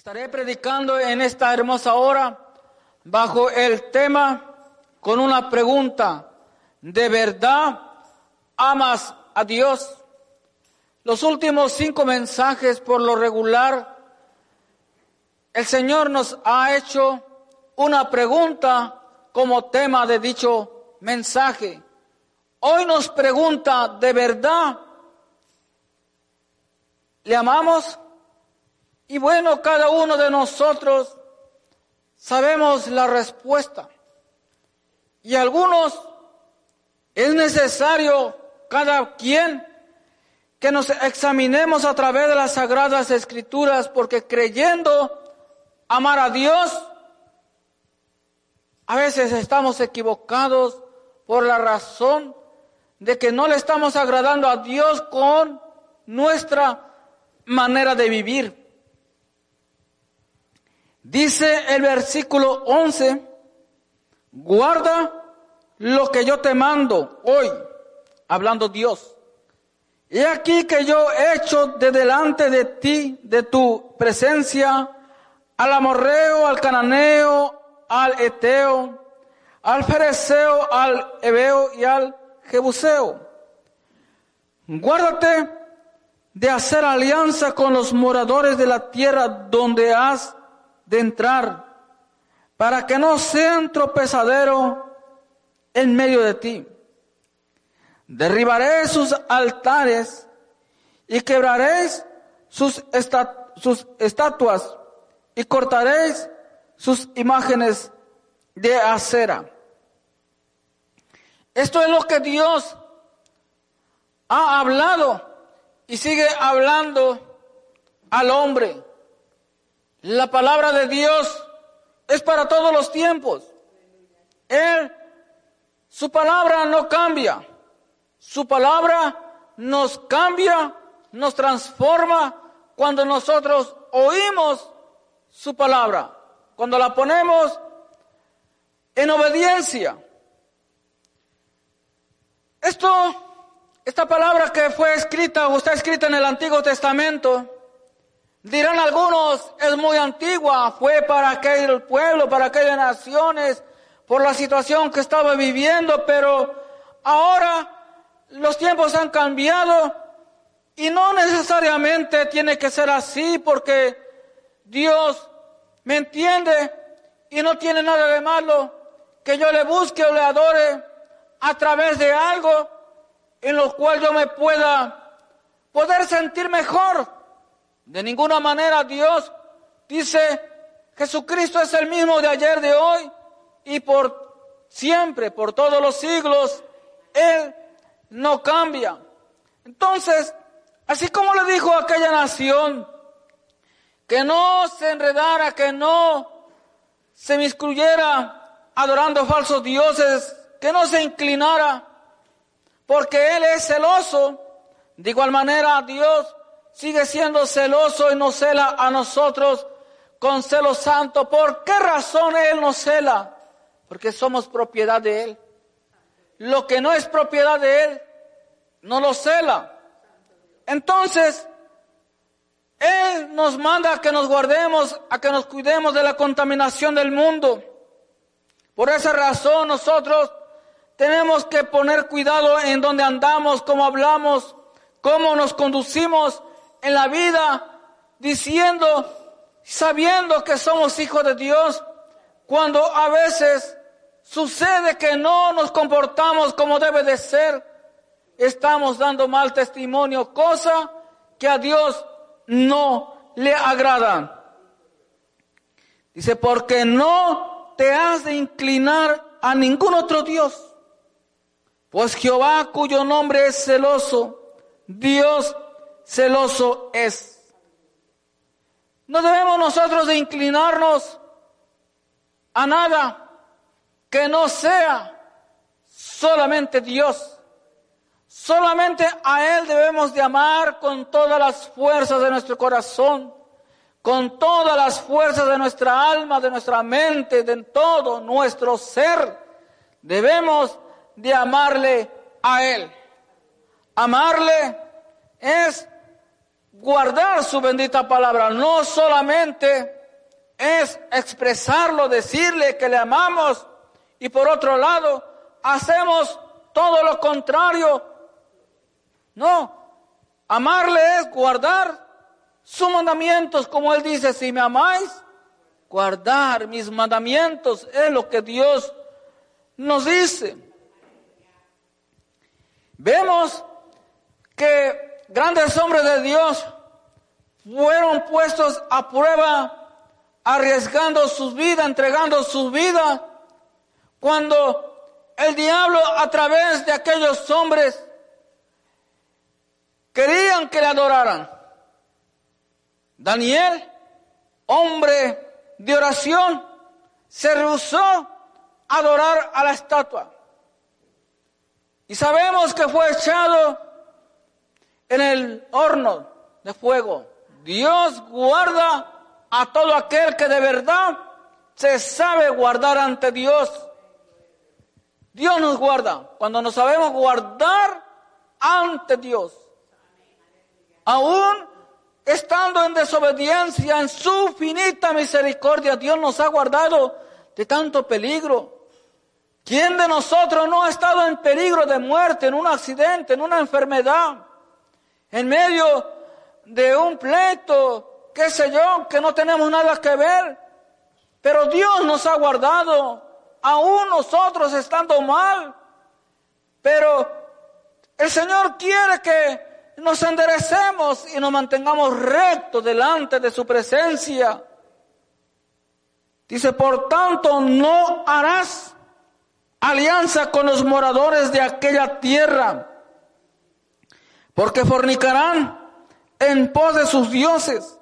Estaré predicando en esta hermosa hora bajo el tema con una pregunta. ¿De verdad amas a Dios? Los últimos cinco mensajes por lo regular, el Señor nos ha hecho una pregunta como tema de dicho mensaje. Hoy nos pregunta, ¿de verdad le amamos? Y bueno, cada uno de nosotros sabemos la respuesta. Y algunos es necesario, cada quien, que nos examinemos a través de las sagradas escrituras, porque creyendo amar a Dios, a veces estamos equivocados por la razón de que no le estamos agradando a Dios con nuestra manera de vivir. Dice el versículo 11, guarda lo que yo te mando hoy, hablando Dios. He aquí que yo he hecho de delante de ti, de tu presencia, al amorreo, al cananeo, al eteo, al fereceo, al ebeo y al jebuseo. Guárdate de hacer alianza con los moradores de la tierra donde has de entrar, para que no sean tropezadero en medio de ti. Derribaré sus altares y quebraréis sus, sus estatuas y cortaréis sus imágenes de acera. Esto es lo que Dios ha hablado y sigue hablando al hombre. La palabra de Dios es para todos los tiempos. Él, su palabra no cambia. Su palabra nos cambia, nos transforma cuando nosotros oímos su palabra, cuando la ponemos en obediencia. Esto, esta palabra que fue escrita o está escrita en el Antiguo Testamento, Dirán algunos, es muy antigua, fue para aquel pueblo, para aquellas naciones, por la situación que estaba viviendo, pero ahora los tiempos han cambiado y no necesariamente tiene que ser así porque Dios me entiende y no tiene nada de malo que yo le busque o le adore a través de algo en lo cual yo me pueda poder sentir mejor de ninguna manera Dios dice, Jesucristo es el mismo de ayer, de hoy y por siempre, por todos los siglos. Él no cambia. Entonces, así como le dijo a aquella nación, que no se enredara, que no se miscuyera adorando falsos dioses, que no se inclinara, porque Él es celoso. De igual manera, Dios sigue siendo celoso y nos cela a nosotros con celo santo. ¿Por qué razón Él nos cela? Porque somos propiedad de Él. Lo que no es propiedad de Él, no lo cela. Entonces, Él nos manda a que nos guardemos, a que nos cuidemos de la contaminación del mundo. Por esa razón nosotros tenemos que poner cuidado en donde andamos, cómo hablamos, cómo nos conducimos en la vida diciendo, sabiendo que somos hijos de Dios, cuando a veces sucede que no nos comportamos como debe de ser, estamos dando mal testimonio, cosa que a Dios no le agrada. Dice, porque no te has de inclinar a ningún otro Dios, pues Jehová cuyo nombre es celoso, Dios celoso es. No debemos nosotros de inclinarnos a nada que no sea solamente Dios. Solamente a Él debemos de amar con todas las fuerzas de nuestro corazón, con todas las fuerzas de nuestra alma, de nuestra mente, de todo nuestro ser. Debemos de amarle a Él. Amarle es guardar su bendita palabra. No solamente es expresarlo, decirle que le amamos y por otro lado hacemos todo lo contrario. No, amarle es guardar sus mandamientos, como él dice, si me amáis, guardar mis mandamientos es lo que Dios nos dice. Vemos que grandes hombres de Dios fueron puestos a prueba, arriesgando sus vidas, entregando sus vidas, cuando el diablo a través de aquellos hombres querían que le adoraran. Daniel, hombre de oración, se rehusó a adorar a la estatua. Y sabemos que fue echado en el horno de fuego. Dios guarda a todo aquel que de verdad se sabe guardar ante Dios. Dios nos guarda cuando nos sabemos guardar ante Dios. Aún estando en desobediencia, en su finita misericordia, Dios nos ha guardado de tanto peligro. ¿Quién de nosotros no ha estado en peligro de muerte, en un accidente, en una enfermedad, en medio de un pleito, qué sé yo, que no tenemos nada que ver? Pero Dios nos ha guardado, aún nosotros estando mal. Pero el Señor quiere que nos enderecemos y nos mantengamos rectos delante de su presencia. Dice, por tanto, no harás alianza con los moradores de aquella tierra, porque fornicarán en pos de sus dioses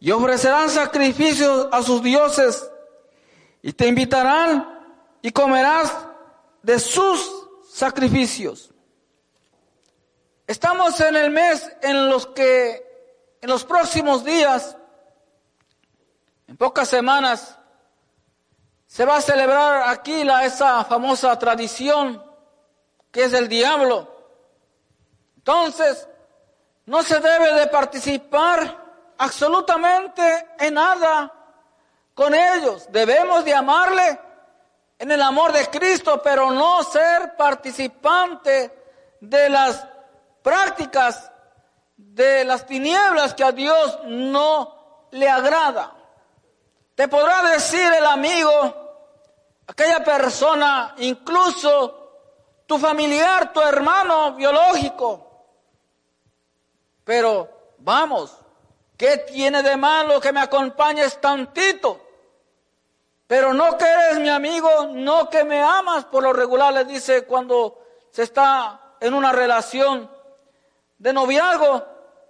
y ofrecerán sacrificios a sus dioses y te invitarán y comerás de sus sacrificios. Estamos en el mes en los que en los próximos días, en pocas semanas, se va a celebrar aquí la, esa famosa tradición que es el diablo. Entonces, no se debe de participar absolutamente en nada con ellos. Debemos de amarle en el amor de Cristo, pero no ser participante de las prácticas de las tinieblas que a Dios no le agrada. Te podrá decir el amigo, aquella persona, incluso tu familiar, tu hermano biológico. Pero vamos, ¿qué tiene de malo que me acompañes tantito? Pero no que eres mi amigo, no que me amas por lo regular, le dice cuando se está en una relación de noviazgo.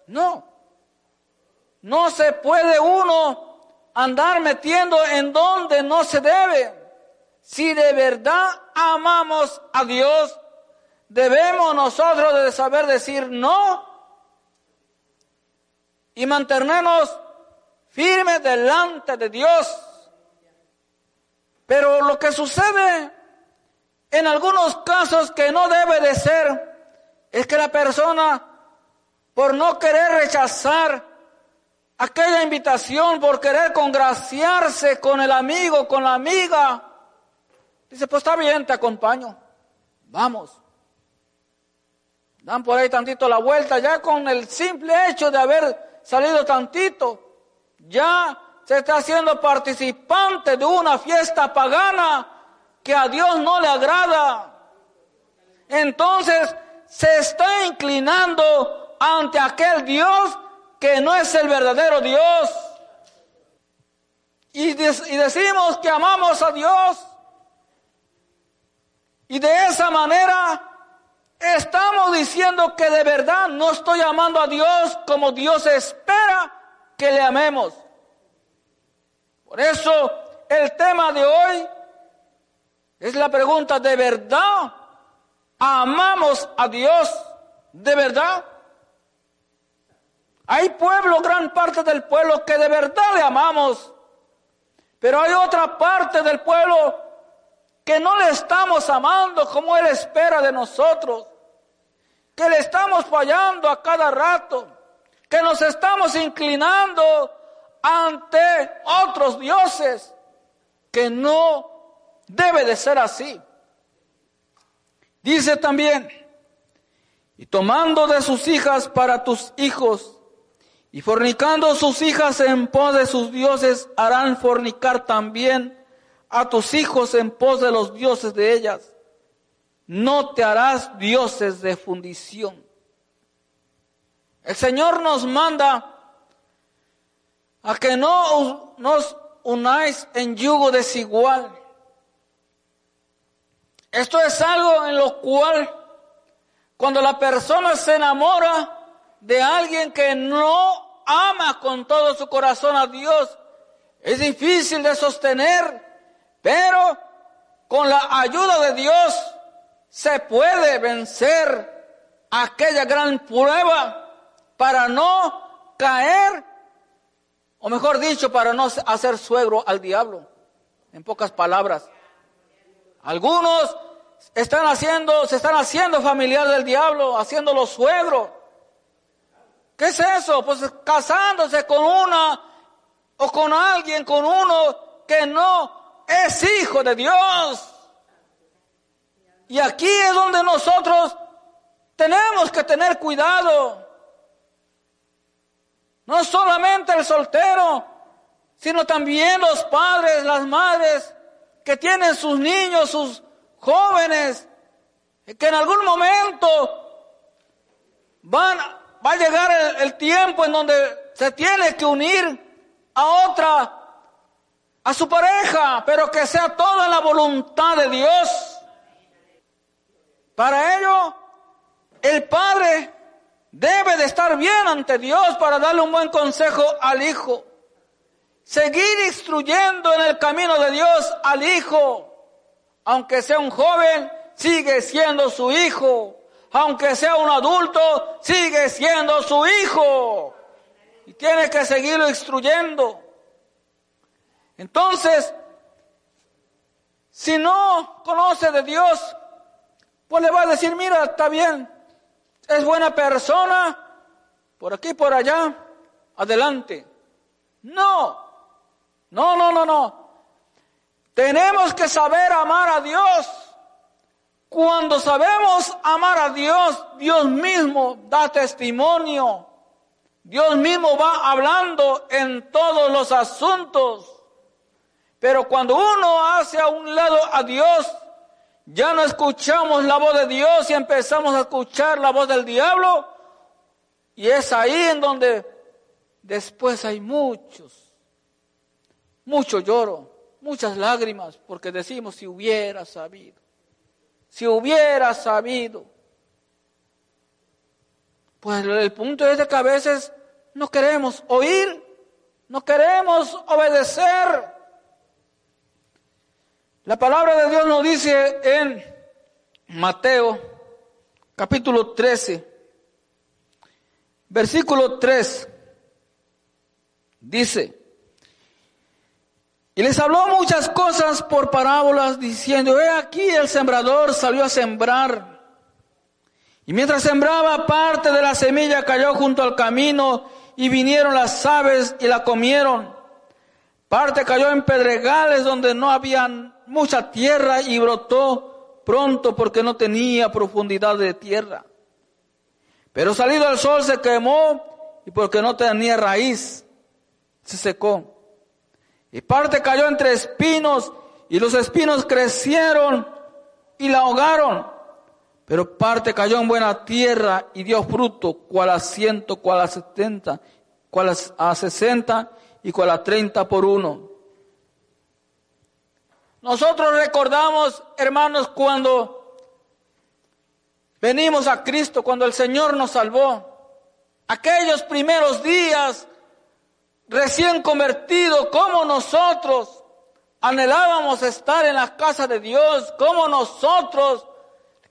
No. No se puede uno andar metiendo en donde no se debe. Si de verdad amamos a Dios, debemos nosotros de saber decir no y mantenernos firmes delante de Dios. Pero lo que sucede en algunos casos que no debe de ser es que la persona por no querer rechazar aquella invitación, por querer congraciarse con el amigo, con la amiga. Dice, pues está bien, te acompaño. Vamos. Dan por ahí tantito la vuelta, ya con el simple hecho de haber salido tantito, ya se está haciendo participante de una fiesta pagana que a Dios no le agrada. Entonces se está inclinando ante aquel Dios que no es el verdadero Dios. Y, decimos que amamos a Dios. Y de esa manera estamos diciendo que de verdad no estoy amando a Dios como Dios espera que le amemos. Por eso el tema de hoy es la pregunta, ¿de verdad amamos a Dios? ¿De verdad? Hay pueblo, gran parte del pueblo que de verdad le amamos, pero hay otra parte del pueblo que no le estamos amando como Él espera de nosotros, que le estamos fallando a cada rato, que nos estamos inclinando ante otros dioses, que no debe de ser así. Dice también, y tomando de sus hijas para tus hijos, y fornicando sus hijas en pos de sus dioses, harán fornicar también a tus hijos en pos de los dioses de ellas. No te harás dioses de fundición. El Señor nos manda a que no nos unáis en yugo desigual. Esto es algo en lo cual cuando la persona se enamora de alguien que no ama con todo su corazón a Dios, es difícil de sostener, pero con la ayuda de Dios se puede vencer aquella gran prueba para no caer, o mejor dicho, para no hacer suegro al diablo, en pocas palabras. Algunos están haciendo, se están haciendo familiar del diablo, haciéndolo suegro. ¿Qué es eso? Pues casándose con una o con alguien, con uno que no es hijo de Dios. Y aquí es donde nosotros tenemos que tener cuidado. No solamente el soltero, sino también los padres, las madres que tienen sus niños, sus jóvenes, que en algún momento van, va a llegar el, el tiempo en donde se tiene que unir a otra, a su pareja, pero que sea toda la voluntad de Dios. Para ello, el padre Debe de estar bien ante Dios para darle un buen consejo al hijo. Seguir instruyendo en el camino de Dios al hijo. Aunque sea un joven, sigue siendo su hijo. Aunque sea un adulto, sigue siendo su hijo. Y tiene que seguirlo instruyendo. Entonces, si no conoce de Dios, pues le va a decir, mira, está bien, es buena persona, por aquí, por allá, adelante. No, no, no, no, no. Tenemos que saber amar a Dios. Cuando sabemos amar a Dios, Dios mismo da testimonio. Dios mismo va hablando en todos los asuntos. Pero cuando uno hace a un lado a Dios, ya no escuchamos la voz de Dios y empezamos a escuchar la voz del diablo. Y es ahí en donde después hay muchos, mucho lloro, muchas lágrimas, porque decimos si hubiera sabido, si hubiera sabido. Pues el punto es de que a veces no queremos oír, no queremos obedecer. La palabra de Dios nos dice en Mateo capítulo 13, versículo 3, dice, y les habló muchas cosas por parábolas diciendo, he aquí el sembrador salió a sembrar. Y mientras sembraba parte de la semilla cayó junto al camino y vinieron las aves y la comieron. Parte cayó en pedregales donde no había mucha tierra y brotó pronto porque no tenía profundidad de tierra. Pero salido el sol se quemó y porque no tenía raíz se secó. Y parte cayó entre espinos y los espinos crecieron y la ahogaron. Pero parte cayó en buena tierra y dio fruto, cual a ciento, cual a setenta, cual a sesenta y cual a treinta por uno. Nosotros recordamos, hermanos, cuando venimos a Cristo, cuando el Señor nos salvó, aquellos primeros días recién convertidos, como nosotros anhelábamos estar en la casa de Dios, como nosotros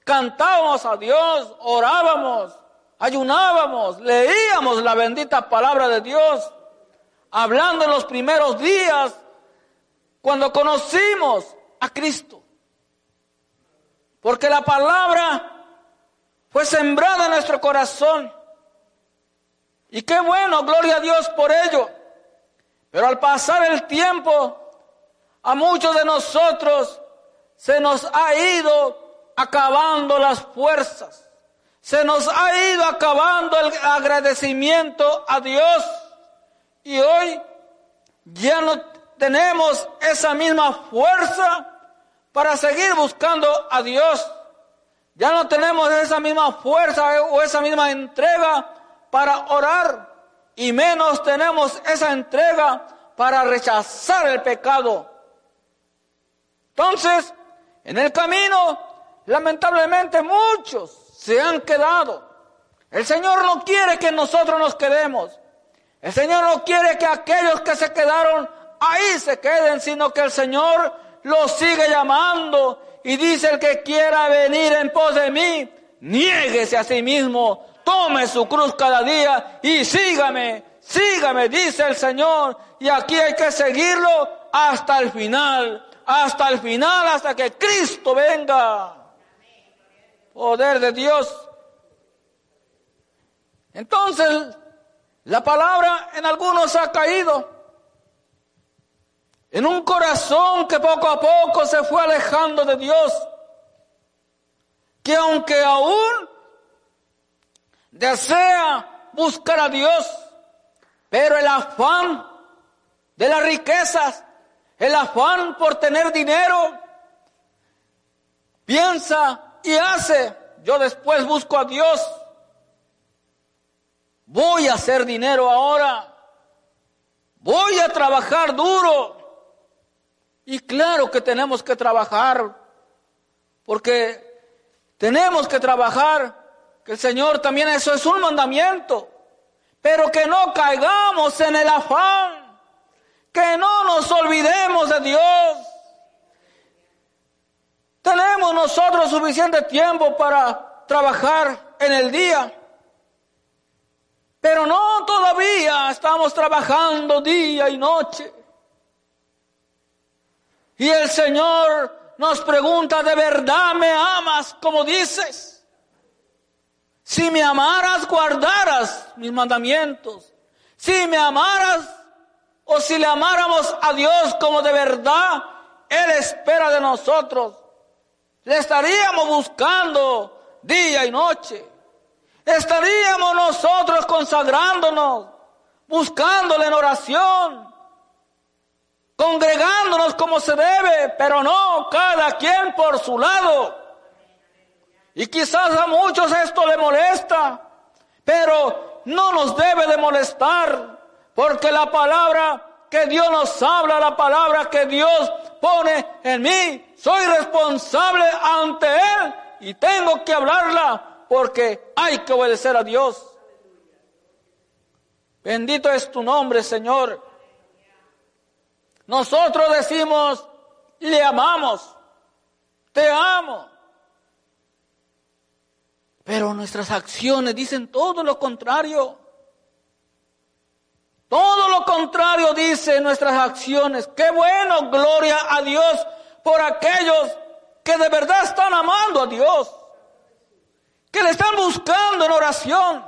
cantábamos a Dios, orábamos, ayunábamos, leíamos la bendita palabra de Dios, hablando en los primeros días cuando conocimos a Cristo. Porque la palabra fue sembrada en nuestro corazón. Y qué bueno, gloria a Dios por ello. Pero al pasar el tiempo, a muchos de nosotros se nos ha ido acabando las fuerzas. Se nos ha ido acabando el agradecimiento a Dios. Y hoy ya no tenemos esa misma fuerza para seguir buscando a Dios. Ya no tenemos esa misma fuerza o esa misma entrega para orar y menos tenemos esa entrega para rechazar el pecado. Entonces, en el camino, lamentablemente muchos se han quedado. El Señor no quiere que nosotros nos quedemos. El Señor no quiere que aquellos que se quedaron ahí se queden, sino que el Señor los sigue llamando y dice el que quiera venir en pos de mí, niéguese a sí mismo, tome su cruz cada día y sígame, sígame, dice el Señor. Y aquí hay que seguirlo hasta el final, hasta el final, hasta que Cristo venga. Poder de Dios. Entonces, la palabra en algunos ha caído. En un corazón que poco a poco se fue alejando de Dios. Que aunque aún desea buscar a Dios, pero el afán de las riquezas, el afán por tener dinero, piensa y hace, yo después busco a Dios voy a hacer dinero ahora, voy a trabajar duro. Y claro que tenemos que trabajar, porque tenemos que trabajar, que el Señor también eso es un mandamiento, pero que no caigamos en el afán, que no nos olvidemos de Dios. Tenemos nosotros suficiente tiempo para trabajar en el día. Pero no todavía estamos trabajando día y noche. Y el Señor nos pregunta, ¿de verdad me amas como dices? Si me amaras, guardaras mis mandamientos. Si me amaras o si le amáramos a Dios como de verdad Él espera de nosotros, le estaríamos buscando día y noche estaríamos nosotros consagrándonos, buscándole en oración, congregándonos como se debe, pero no cada quien por su lado. Y quizás a muchos esto le molesta, pero no nos debe de molestar, porque la palabra que Dios nos habla, la palabra que Dios pone en mí, soy responsable ante Él y tengo que hablarla porque hay que obedecer a Dios. Bendito es tu nombre, Señor. Nosotros decimos, le amamos, te amo. Pero nuestras acciones dicen todo lo contrario. Todo lo contrario dicen nuestras acciones. Qué bueno, gloria a Dios por aquellos que de verdad están amando a Dios que le están buscando en oración,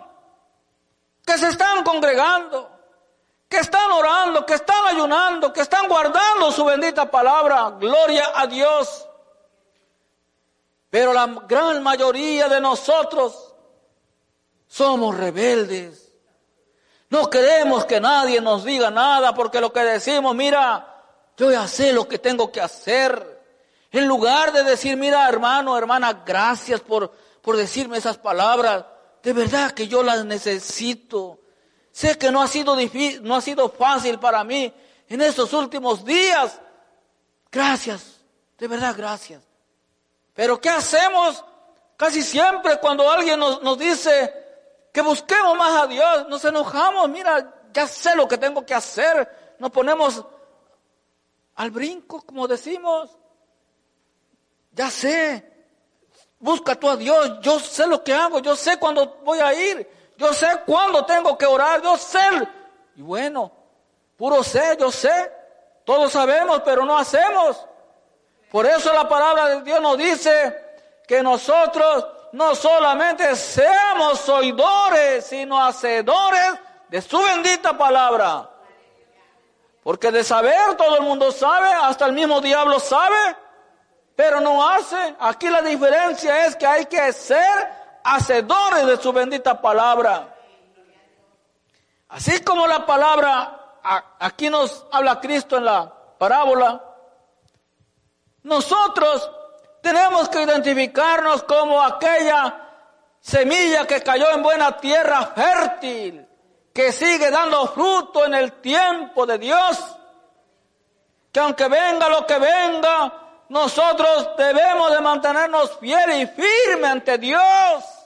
que se están congregando, que están orando, que están ayunando, que están guardando su bendita palabra. Gloria a Dios. Pero la gran mayoría de nosotros somos rebeldes. No queremos que nadie nos diga nada porque lo que decimos, mira, yo ya sé lo que tengo que hacer. En lugar de decir, mira hermano, hermana, gracias por por decirme esas palabras. De verdad que yo las necesito. Sé que no ha sido difícil, no ha sido fácil para mí en estos últimos días. Gracias, de verdad gracias. Pero ¿qué hacemos? Casi siempre cuando alguien nos, nos dice que busquemos más a Dios, nos enojamos. Mira, ya sé lo que tengo que hacer. Nos ponemos al brinco, como decimos. Ya sé, Busca tú a Dios. Yo sé lo que hago. Yo sé cuándo voy a ir. Yo sé cuándo tengo que orar. Yo sé. Y bueno, puro sé, yo sé. Todos sabemos, pero no hacemos. Por eso la palabra de Dios nos dice que nosotros no solamente seamos oidores, sino hacedores de su bendita palabra. Porque de saber todo el mundo sabe, hasta el mismo diablo sabe, pero no hace. Aquí la diferencia es que hay que ser hacedores de su bendita palabra. Así como la palabra, aquí nos habla Cristo en la parábola, nosotros tenemos que identificarnos como aquella semilla que cayó en buena tierra fértil que sigue dando fruto en el tiempo de Dios. Que aunque venga lo que venga, nosotros debemos de mantenernos fieles y firmes ante Dios.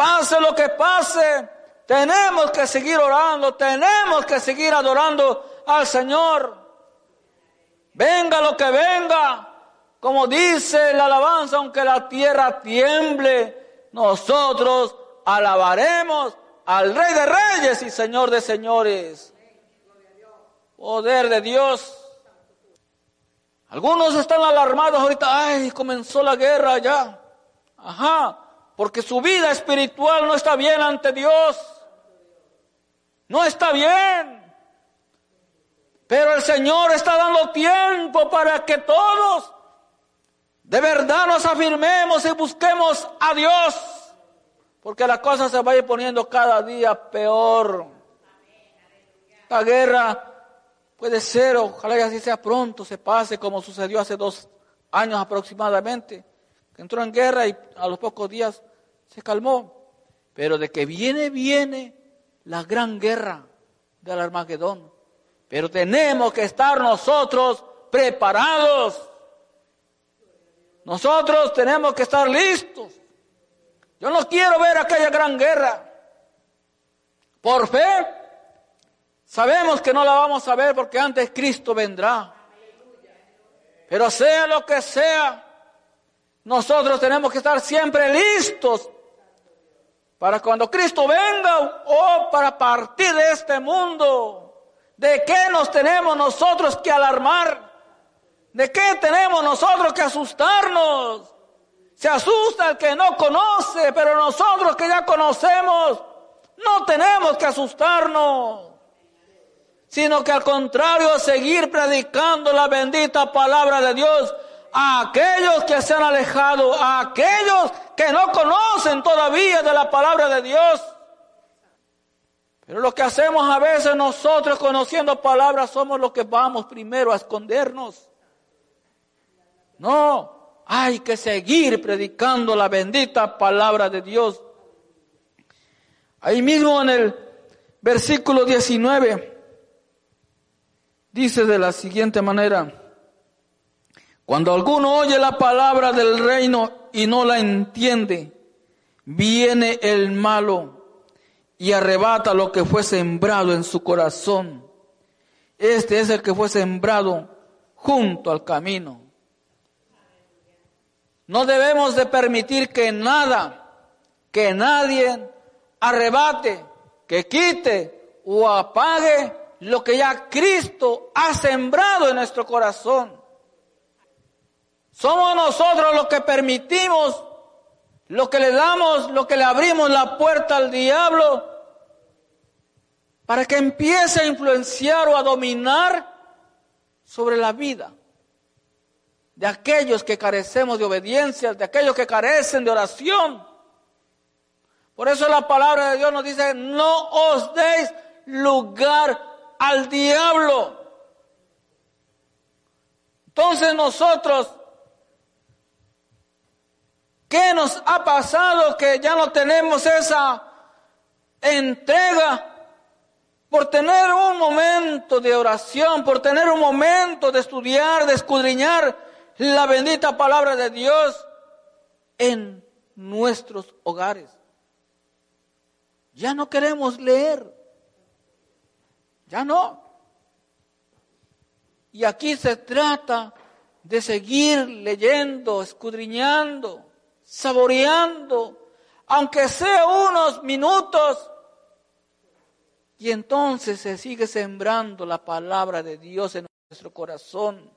Pase lo que pase, tenemos que seguir orando, tenemos que seguir adorando al Señor. Venga lo que venga, como dice la alabanza, aunque la tierra tiemble, nosotros alabaremos al Rey de Reyes y Señor de Señores. Poder de Dios. Algunos están alarmados ahorita, ay, comenzó la guerra ya. Ajá, porque su vida espiritual no está bien ante Dios. No está bien. Pero el Señor está dando tiempo para que todos de verdad nos afirmemos y busquemos a Dios. Porque la cosa se va poniendo cada día peor. La guerra puede ser, ojalá y así sea pronto, se pase como sucedió hace dos años aproximadamente, que entró en guerra y a los pocos días se calmó. Pero de que viene, viene la gran guerra del Armagedón. Pero tenemos que estar nosotros preparados. Nosotros tenemos que estar listos. Yo no quiero ver aquella gran guerra. Por fe, sabemos que no la vamos a ver porque antes Cristo vendrá. Pero sea lo que sea, nosotros tenemos que estar siempre listos para cuando Cristo venga o para partir de este mundo. ¿De qué nos tenemos nosotros que alarmar? ¿De qué tenemos nosotros que asustarnos? Se asusta el que no conoce, pero nosotros que ya conocemos, no tenemos que asustarnos, sino que al contrario, seguir predicando la bendita palabra de Dios a aquellos que se han alejado, a aquellos que no conocen todavía de la palabra de Dios. Pero lo que hacemos a veces nosotros conociendo palabras somos los que vamos primero a escondernos. No, hay que seguir predicando la bendita palabra de Dios. Ahí mismo en el versículo 19 dice de la siguiente manera, cuando alguno oye la palabra del reino y no la entiende, viene el malo y arrebata lo que fue sembrado en su corazón. Este es el que fue sembrado junto al camino. No debemos de permitir que nada, que nadie arrebate, que quite o apague lo que ya Cristo ha sembrado en nuestro corazón. Somos nosotros los que permitimos, lo que le damos, lo que le abrimos la puerta al diablo para que empiece a influenciar o a dominar sobre la vida de aquellos que carecemos de obediencia, de aquellos que carecen de oración. Por eso la palabra de Dios nos dice, no os deis lugar al diablo. Entonces nosotros, ¿qué nos ha pasado que ya no tenemos esa entrega por tener un momento de oración, por tener un momento de estudiar, de escudriñar la bendita palabra de Dios en nuestros hogares. Ya no queremos leer. Ya no. Y aquí se trata de seguir leyendo, escudriñando, saboreando, aunque sea unos minutos. Y entonces se sigue sembrando la palabra de Dios en nuestro corazón.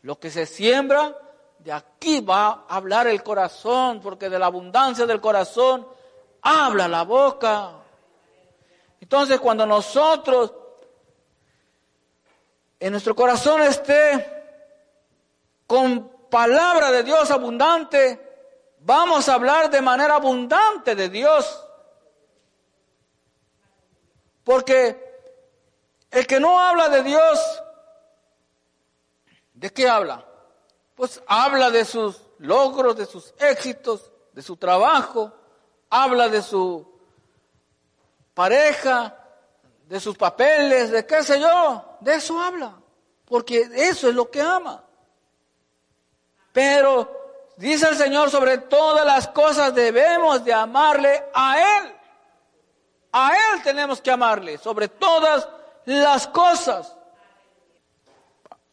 Lo que se siembra, de aquí va a hablar el corazón, porque de la abundancia del corazón habla la boca. Entonces cuando nosotros en nuestro corazón esté con palabra de Dios abundante, vamos a hablar de manera abundante de Dios. Porque el que no habla de Dios, ¿de qué habla? Pues habla de sus logros, de sus éxitos, de su trabajo, habla de su pareja, de sus papeles, de qué sé yo, de eso habla, porque eso es lo que ama. Pero dice el Señor, sobre todas las cosas debemos de amarle a Él. A Él tenemos que amarle, sobre todas las cosas.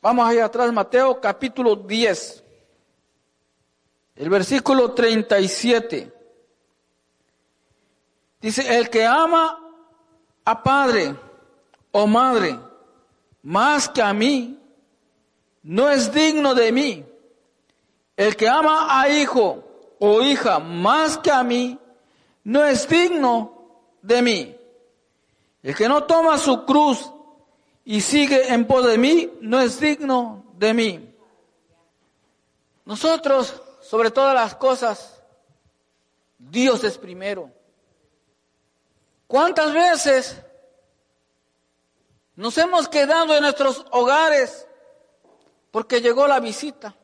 Vamos allá atrás, Mateo capítulo 10, el versículo 37. Dice, el que ama a padre o madre más que a mí, no es digno de mí. El que ama a hijo o hija más que a mí, no es digno de mí. El que no toma su cruz y sigue en pos de mí, no es digno de mí. Nosotros, sobre todas las cosas, Dios es primero. ¿Cuántas veces nos hemos quedado en nuestros hogares porque llegó la visita?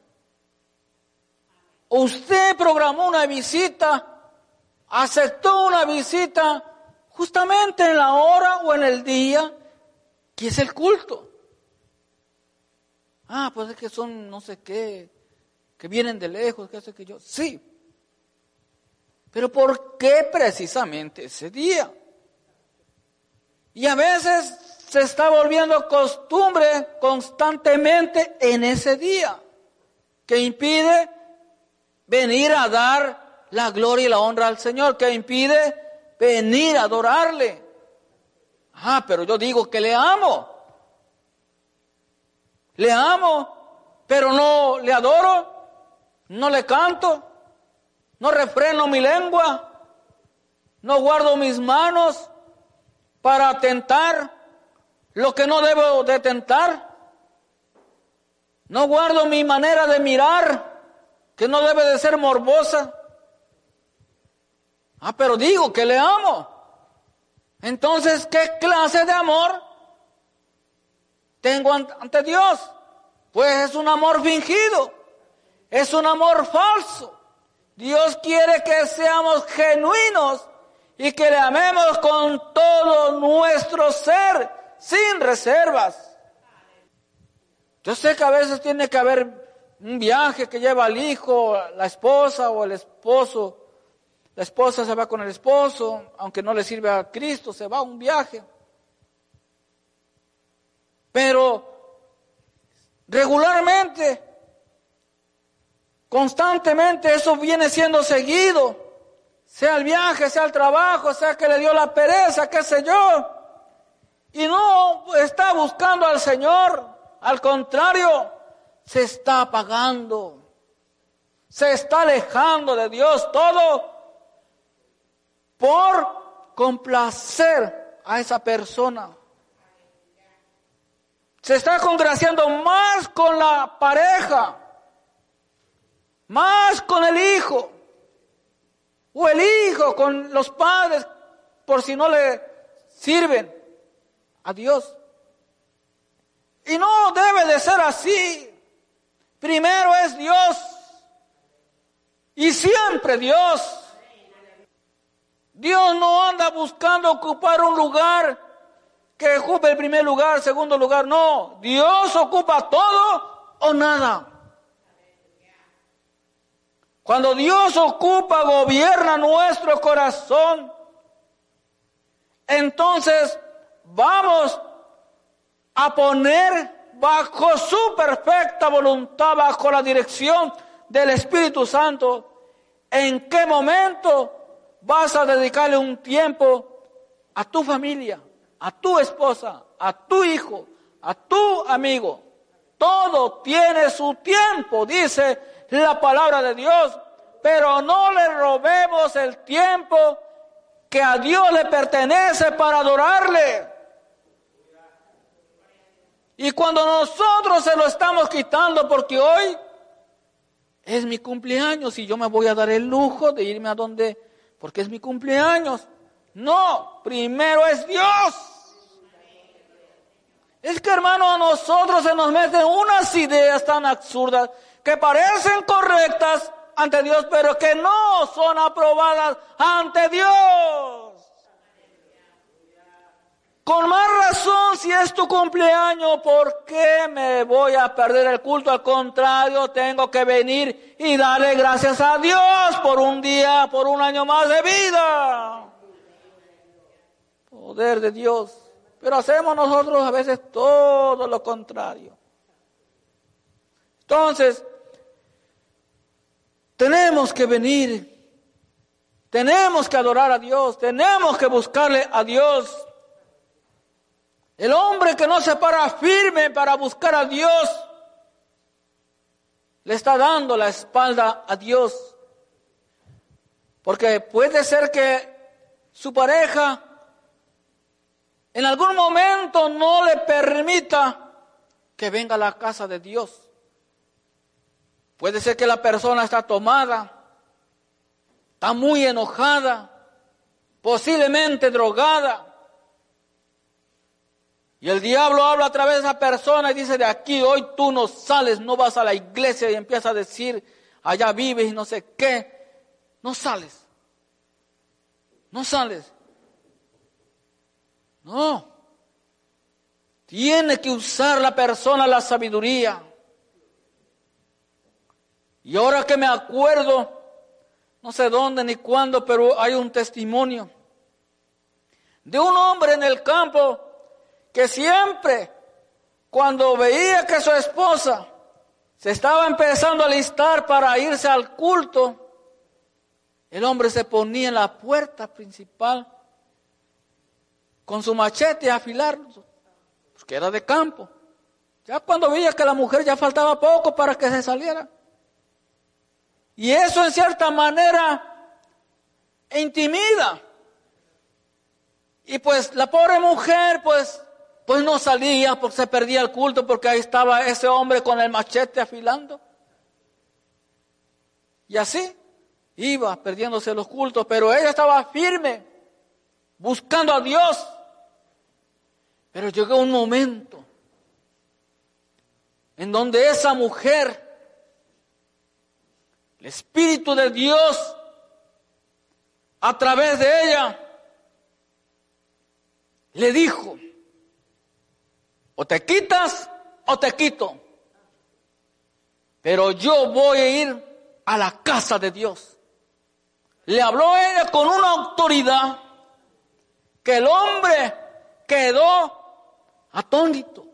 Usted programó una visita, aceptó una visita justamente en la hora o en el día que es el culto. Ah, pues es que son no sé qué, que vienen de lejos, qué sé que yo. Sí. Pero ¿por qué precisamente ese día? Y a veces se está volviendo costumbre constantemente en ese día, que impide venir a dar la gloria y la honra al Señor, que impide venir a adorarle. Ah, pero yo digo que le amo. Le amo, pero no le adoro, no le canto, no refreno mi lengua, no guardo mis manos, para tentar lo que no debo de tentar. No guardo mi manera de mirar, que no debe de ser morbosa. Ah, pero digo que le amo. Entonces, ¿qué clase de amor tengo ante Dios? Pues es un amor fingido, es un amor falso. Dios quiere que seamos genuinos y que le amemos con todo nuestro ser, sin reservas. Yo sé que a veces tiene que haber un viaje que lleva al hijo, la esposa o el esposo. La esposa se va con el esposo, aunque no le sirve a Cristo, se va a un viaje. Pero regularmente, constantemente, eso viene siendo seguido sea el viaje, sea el trabajo, sea que le dio la pereza, qué sé yo, y no está buscando al Señor, al contrario, se está apagando, se está alejando de Dios todo por complacer a esa persona. Se está congraciando más con la pareja, más con el hijo, o el hijo con los padres por si no le sirven a Dios. Y no debe de ser así. Primero es Dios. Y siempre Dios. Dios no anda buscando ocupar un lugar que ocupe el primer lugar, segundo lugar. No, Dios ocupa todo o nada. Cuando Dios ocupa, gobierna nuestro corazón, entonces vamos a poner bajo su perfecta voluntad, bajo la dirección del Espíritu Santo, en qué momento vas a dedicarle un tiempo a tu familia, a tu esposa, a tu hijo, a tu amigo. Todo tiene su tiempo, dice la palabra de Dios, pero no le robemos el tiempo que a Dios le pertenece para adorarle. Y cuando nosotros se lo estamos quitando, porque hoy es mi cumpleaños y yo me voy a dar el lujo de irme a donde, porque es mi cumpleaños. No, primero es Dios. Es que hermano, a nosotros se nos meten unas ideas tan absurdas que parecen correctas ante Dios, pero que no son aprobadas ante Dios. Con más razón, si es tu cumpleaños, ¿por qué me voy a perder el culto? Al contrario, tengo que venir y darle gracias a Dios por un día, por un año más de vida. Poder de Dios. Pero hacemos nosotros a veces todo lo contrario. Entonces, tenemos que venir, tenemos que adorar a Dios, tenemos que buscarle a Dios. El hombre que no se para firme para buscar a Dios, le está dando la espalda a Dios. Porque puede ser que su pareja en algún momento no le permita que venga a la casa de Dios. Puede ser que la persona está tomada, está muy enojada, posiblemente drogada. Y el diablo habla a través de esa persona y dice, de aquí hoy tú no sales, no vas a la iglesia y empieza a decir, allá vives y no sé qué. No sales. No sales. No. Tiene que usar la persona la sabiduría. Y ahora que me acuerdo, no sé dónde ni cuándo, pero hay un testimonio de un hombre en el campo que siempre, cuando veía que su esposa se estaba empezando a listar para irse al culto, el hombre se ponía en la puerta principal con su machete a afilarlo, porque era de campo. Ya cuando veía que la mujer ya faltaba poco para que se saliera. Y eso en cierta manera intimida. Y pues la pobre mujer pues pues no salía porque se perdía el culto porque ahí estaba ese hombre con el machete afilando. Y así iba perdiéndose los cultos, pero ella estaba firme, buscando a Dios. Pero llegó un momento en donde esa mujer, el Espíritu de Dios, a través de ella, le dijo, o te quitas o te quito. Pero yo voy a ir a la casa de Dios. Le habló ella con una autoridad que el hombre quedó atónito.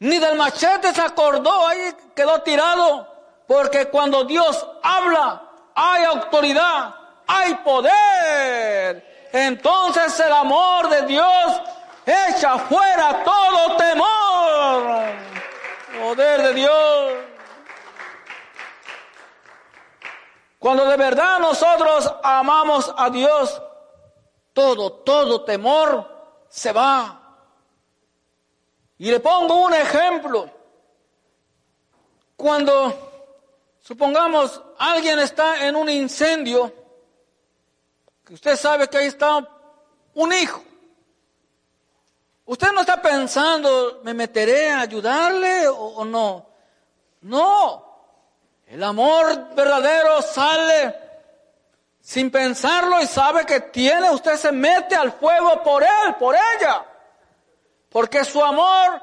Ni del machete se acordó, ahí quedó tirado. Porque cuando Dios habla, hay autoridad, hay poder. Entonces el amor de Dios echa fuera todo temor. Poder de Dios. Cuando de verdad nosotros amamos a Dios, todo, todo temor se va. Y le pongo un ejemplo. Cuando, supongamos, alguien está en un incendio, que usted sabe que ahí está un hijo. Usted no está pensando, ¿me meteré a ayudarle o, no? No. El amor verdadero sale sin pensarlo y sabe que tiene, usted se mete al fuego por él, por ella. Porque su amor,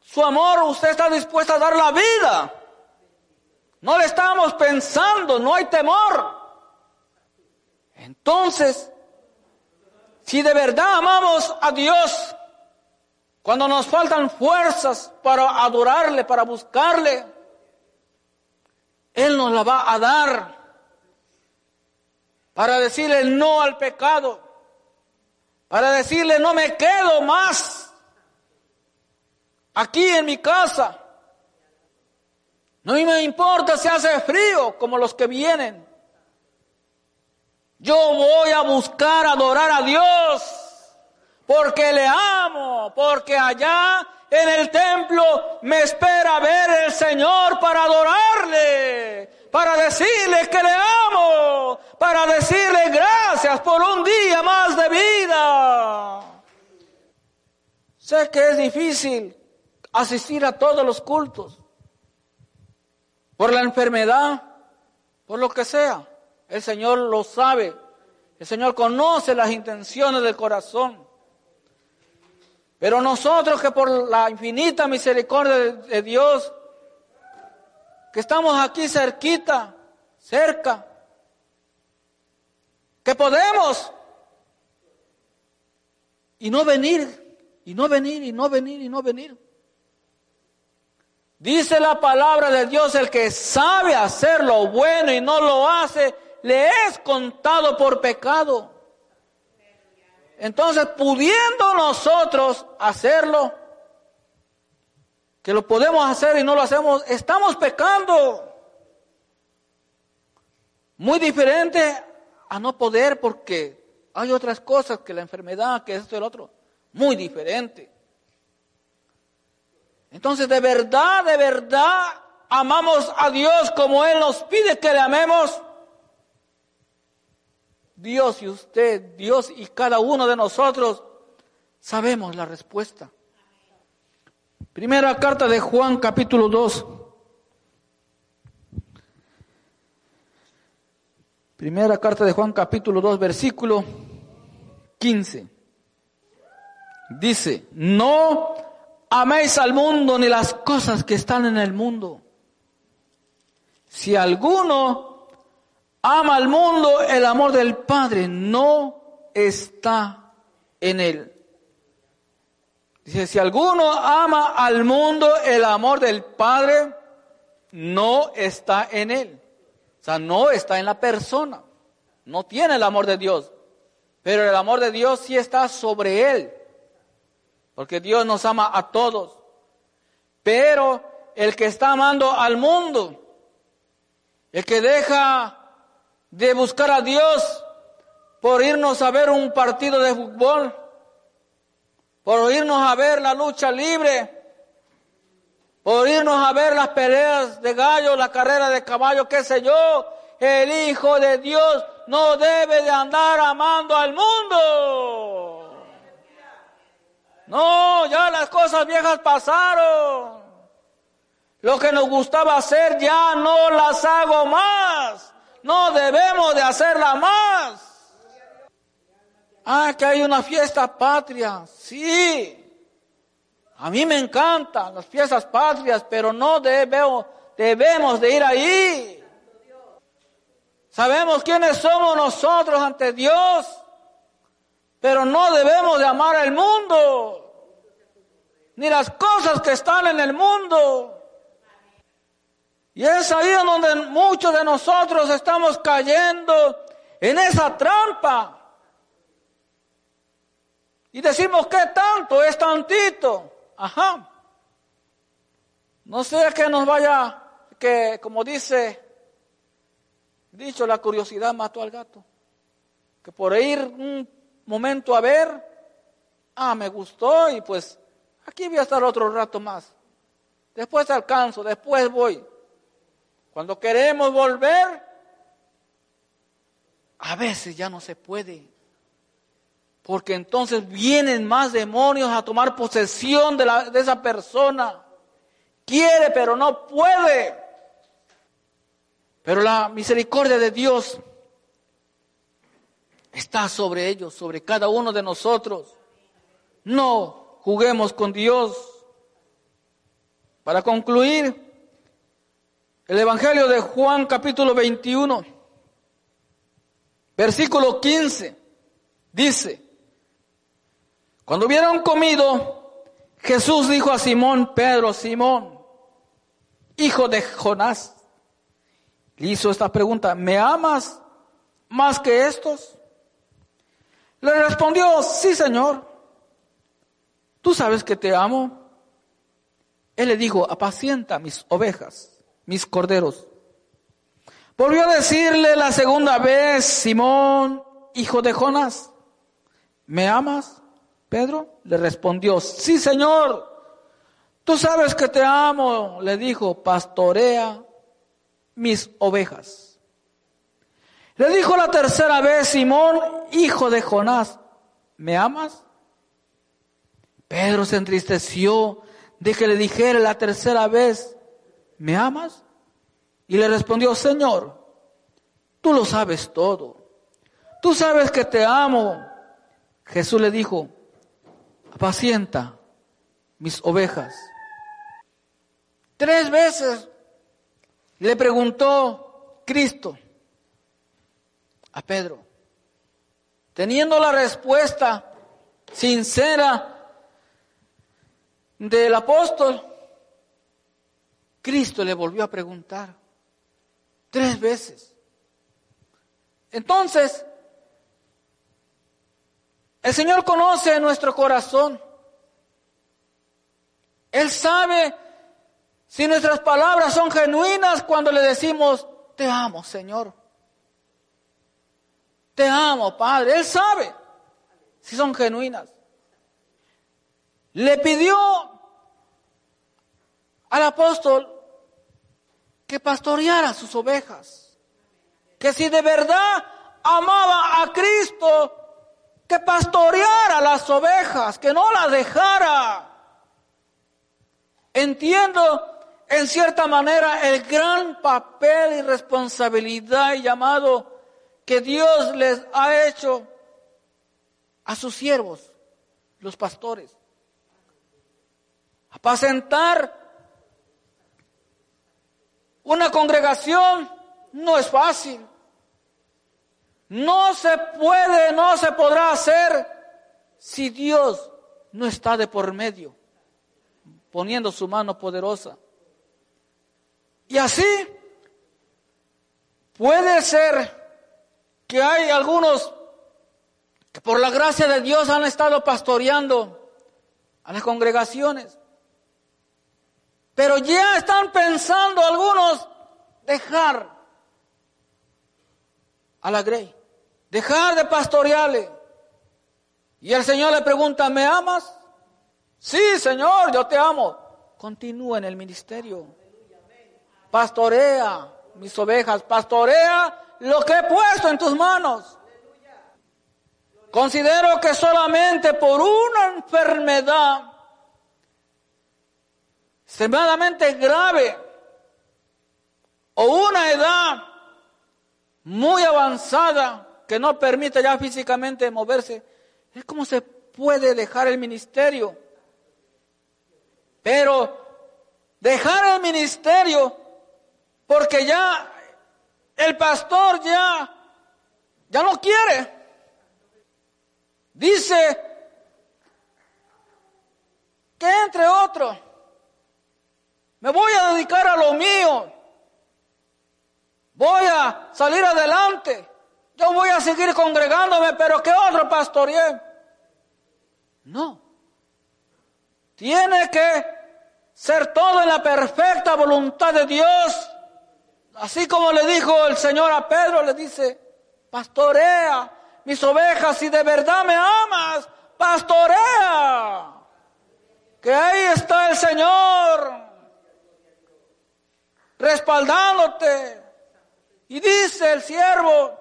su amor, usted está dispuesto a dar la vida. No le estamos pensando, no hay temor. Entonces, si de verdad amamos a Dios, cuando nos faltan fuerzas para adorarle, para buscarle, Él nos la va a dar para decirle no al pecado, para decirle no me quedo más aquí en mi casa. No me importa si hace frío como los que vienen. Yo voy a buscar adorar a Dios porque le amo, porque allá en el templo me espera ver el Señor para adorarle, para decirle que le amo, para decirle gracias por un día más de vida. Sé que es difícil asistir a todos los cultos por la enfermedad, por lo que sea. El Señor lo sabe. El Señor conoce las intenciones del corazón. Pero nosotros que por la infinita misericordia de, Dios, que estamos aquí cerquita, cerca, que podemos y no venir, y no venir, y no venir, y no venir. Dice la palabra de Dios, el que sabe hacer lo bueno y no lo hace, le es contado por pecado. Entonces, pudiendo nosotros hacerlo, que lo podemos hacer y no lo hacemos, estamos pecando. Muy diferente a no poder porque hay otras cosas que la enfermedad, que esto y el otro. Muy diferente. Entonces, de verdad, de verdad, amamos a Dios como Él nos pide que le amemos. Dios y usted, Dios y cada uno de nosotros sabemos la respuesta. Primera carta de Juan capítulo 2. Primera carta de Juan capítulo 2 versículo 15. Dice, no améis al mundo ni las cosas que están en el mundo. Si alguno ama al mundo, el amor del Padre no está en él. Dice, si alguno ama al mundo, el amor del Padre no está en él. O sea, no está en la persona. No tiene el amor de Dios. Pero el amor de Dios sí está sobre él. Porque Dios nos ama a todos. Pero el que está amando al mundo, el que deja de buscar a Dios por irnos a ver un partido de fútbol, por irnos a ver la lucha libre, por irnos a ver las peleas de gallo, la carrera de caballo, qué sé yo. El Hijo de Dios no debe de andar amando al mundo. No, ya las cosas viejas pasaron. Lo que nos gustaba hacer ya no las hago más. No debemos de hacerla más. Ah, que hay una fiesta patria. Sí. A mí me encantan las fiestas patrias, pero no debemos, debemos de ir ahí. Sabemos quiénes somos nosotros ante Dios, pero no debemos de amar al mundo, ni las cosas que están en el mundo. Y es ahí donde muchos de nosotros estamos cayendo en esa trampa. Y decimos, ¿qué tanto? Es tantito. Ajá. No sé que nos vaya, que como dice, dicho, la curiosidad mató al gato. Que por ir un momento a ver, ah, me gustó y pues aquí voy a estar otro rato más. Después alcanzo, después voy. Cuando queremos volver, a veces ya no se puede. Porque entonces vienen más demonios a tomar posesión de, la, de esa persona. Quiere, pero no puede. Pero la misericordia de Dios está sobre ellos, sobre cada uno de nosotros. No juguemos con Dios. Para concluir, el Evangelio de Juan capítulo 21, versículo 15, dice, cuando hubieron comido, Jesús dijo a Simón, Pedro, Simón, hijo de Jonás, le hizo esta pregunta, ¿me amas más que estos? Le respondió, sí, Señor, tú sabes que te amo. Él le dijo, apacienta mis ovejas mis corderos. Volvió a decirle la segunda vez, Simón, hijo de Jonás, ¿me amas? Pedro le respondió, sí, Señor, tú sabes que te amo, le dijo, pastorea mis ovejas. Le dijo la tercera vez, Simón, hijo de Jonás, ¿me amas? Pedro se entristeció de que le dijera la tercera vez, ¿me amas? Y le respondió, Señor, tú lo sabes todo. Tú sabes que te amo. Jesús le dijo, apacienta mis ovejas. Tres veces le preguntó Cristo a Pedro, teniendo la respuesta sincera del apóstol, Cristo le volvió a preguntar tres veces. Entonces, el Señor conoce nuestro corazón. Él sabe si nuestras palabras son genuinas cuando le decimos, te amo, Señor. Te amo, Padre. Él sabe si son genuinas. Le pidió al apóstol que pastoreara sus ovejas. Que si de verdad amaba a Cristo, que pastoreara las ovejas, que no las dejara. Entiendo en cierta manera el gran papel y responsabilidad y llamado que Dios les ha hecho a sus siervos, los pastores. Apacentar una congregación no es fácil. No se puede, no se podrá hacer si Dios no está de por medio, poniendo su mano poderosa. Y así puede ser que hay algunos que por la gracia de Dios han estado pastoreando a las congregaciones. Pero ya están pensando algunos dejar a la Grey, dejar de pastorearle. Y el Señor le pregunta, ¿me amas? Sí, Señor, yo te amo. Continúa en el ministerio. Pastorea mis ovejas, pastorea lo que he puesto en tus manos. Considero que solamente por una enfermedad extremadamente grave o una edad muy avanzada que no permite ya físicamente moverse, es como se puede dejar el ministerio. Pero dejar el ministerio porque ya el pastor ya ya no quiere. Dice que entre otros me voy a dedicar a lo mío. Voy a salir adelante. Yo voy a seguir congregándome, pero ¿qué otro pastoree? No. Tiene que ser todo en la perfecta voluntad de Dios. Así como le dijo el Señor a Pedro, le dice, pastorea mis ovejas si de verdad me amas, pastorea. Que ahí está el Señor respaldándote. Y dice el siervo,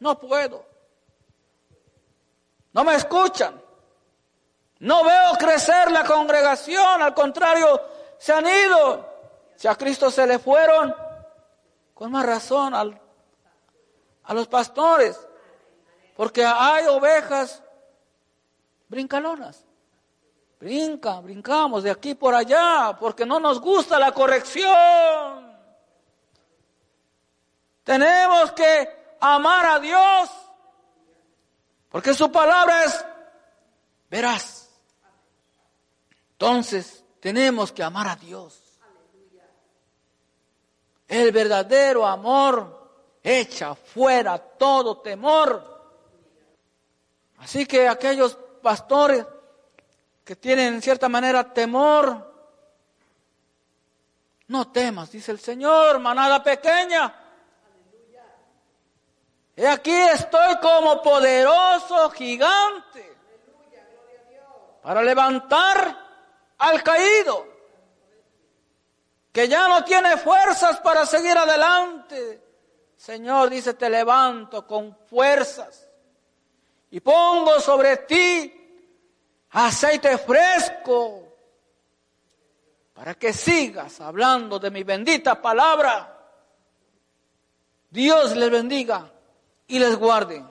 no puedo. No me escuchan. No veo crecer la congregación, al contrario, se han ido. Si a Cristo se le fueron, con más razón al, a los pastores, porque hay ovejas brincalonas. Brinca, brincamos de aquí por allá, porque no nos gusta la corrección. Tenemos que amar a Dios, porque su palabra es veraz. Entonces, tenemos que amar a Dios. El verdadero amor echa fuera todo temor. Así que aquellos pastores que tienen en cierta manera temor, no temas, dice el Señor, manada pequeña, Y aquí estoy como poderoso gigante para levantar al caído, que ya no tiene fuerzas para seguir adelante. Señor dice, te levanto con fuerzas y pongo sobre ti aceite fresco para que sigas hablando de mi bendita palabra. Dios les bendiga y les guarde.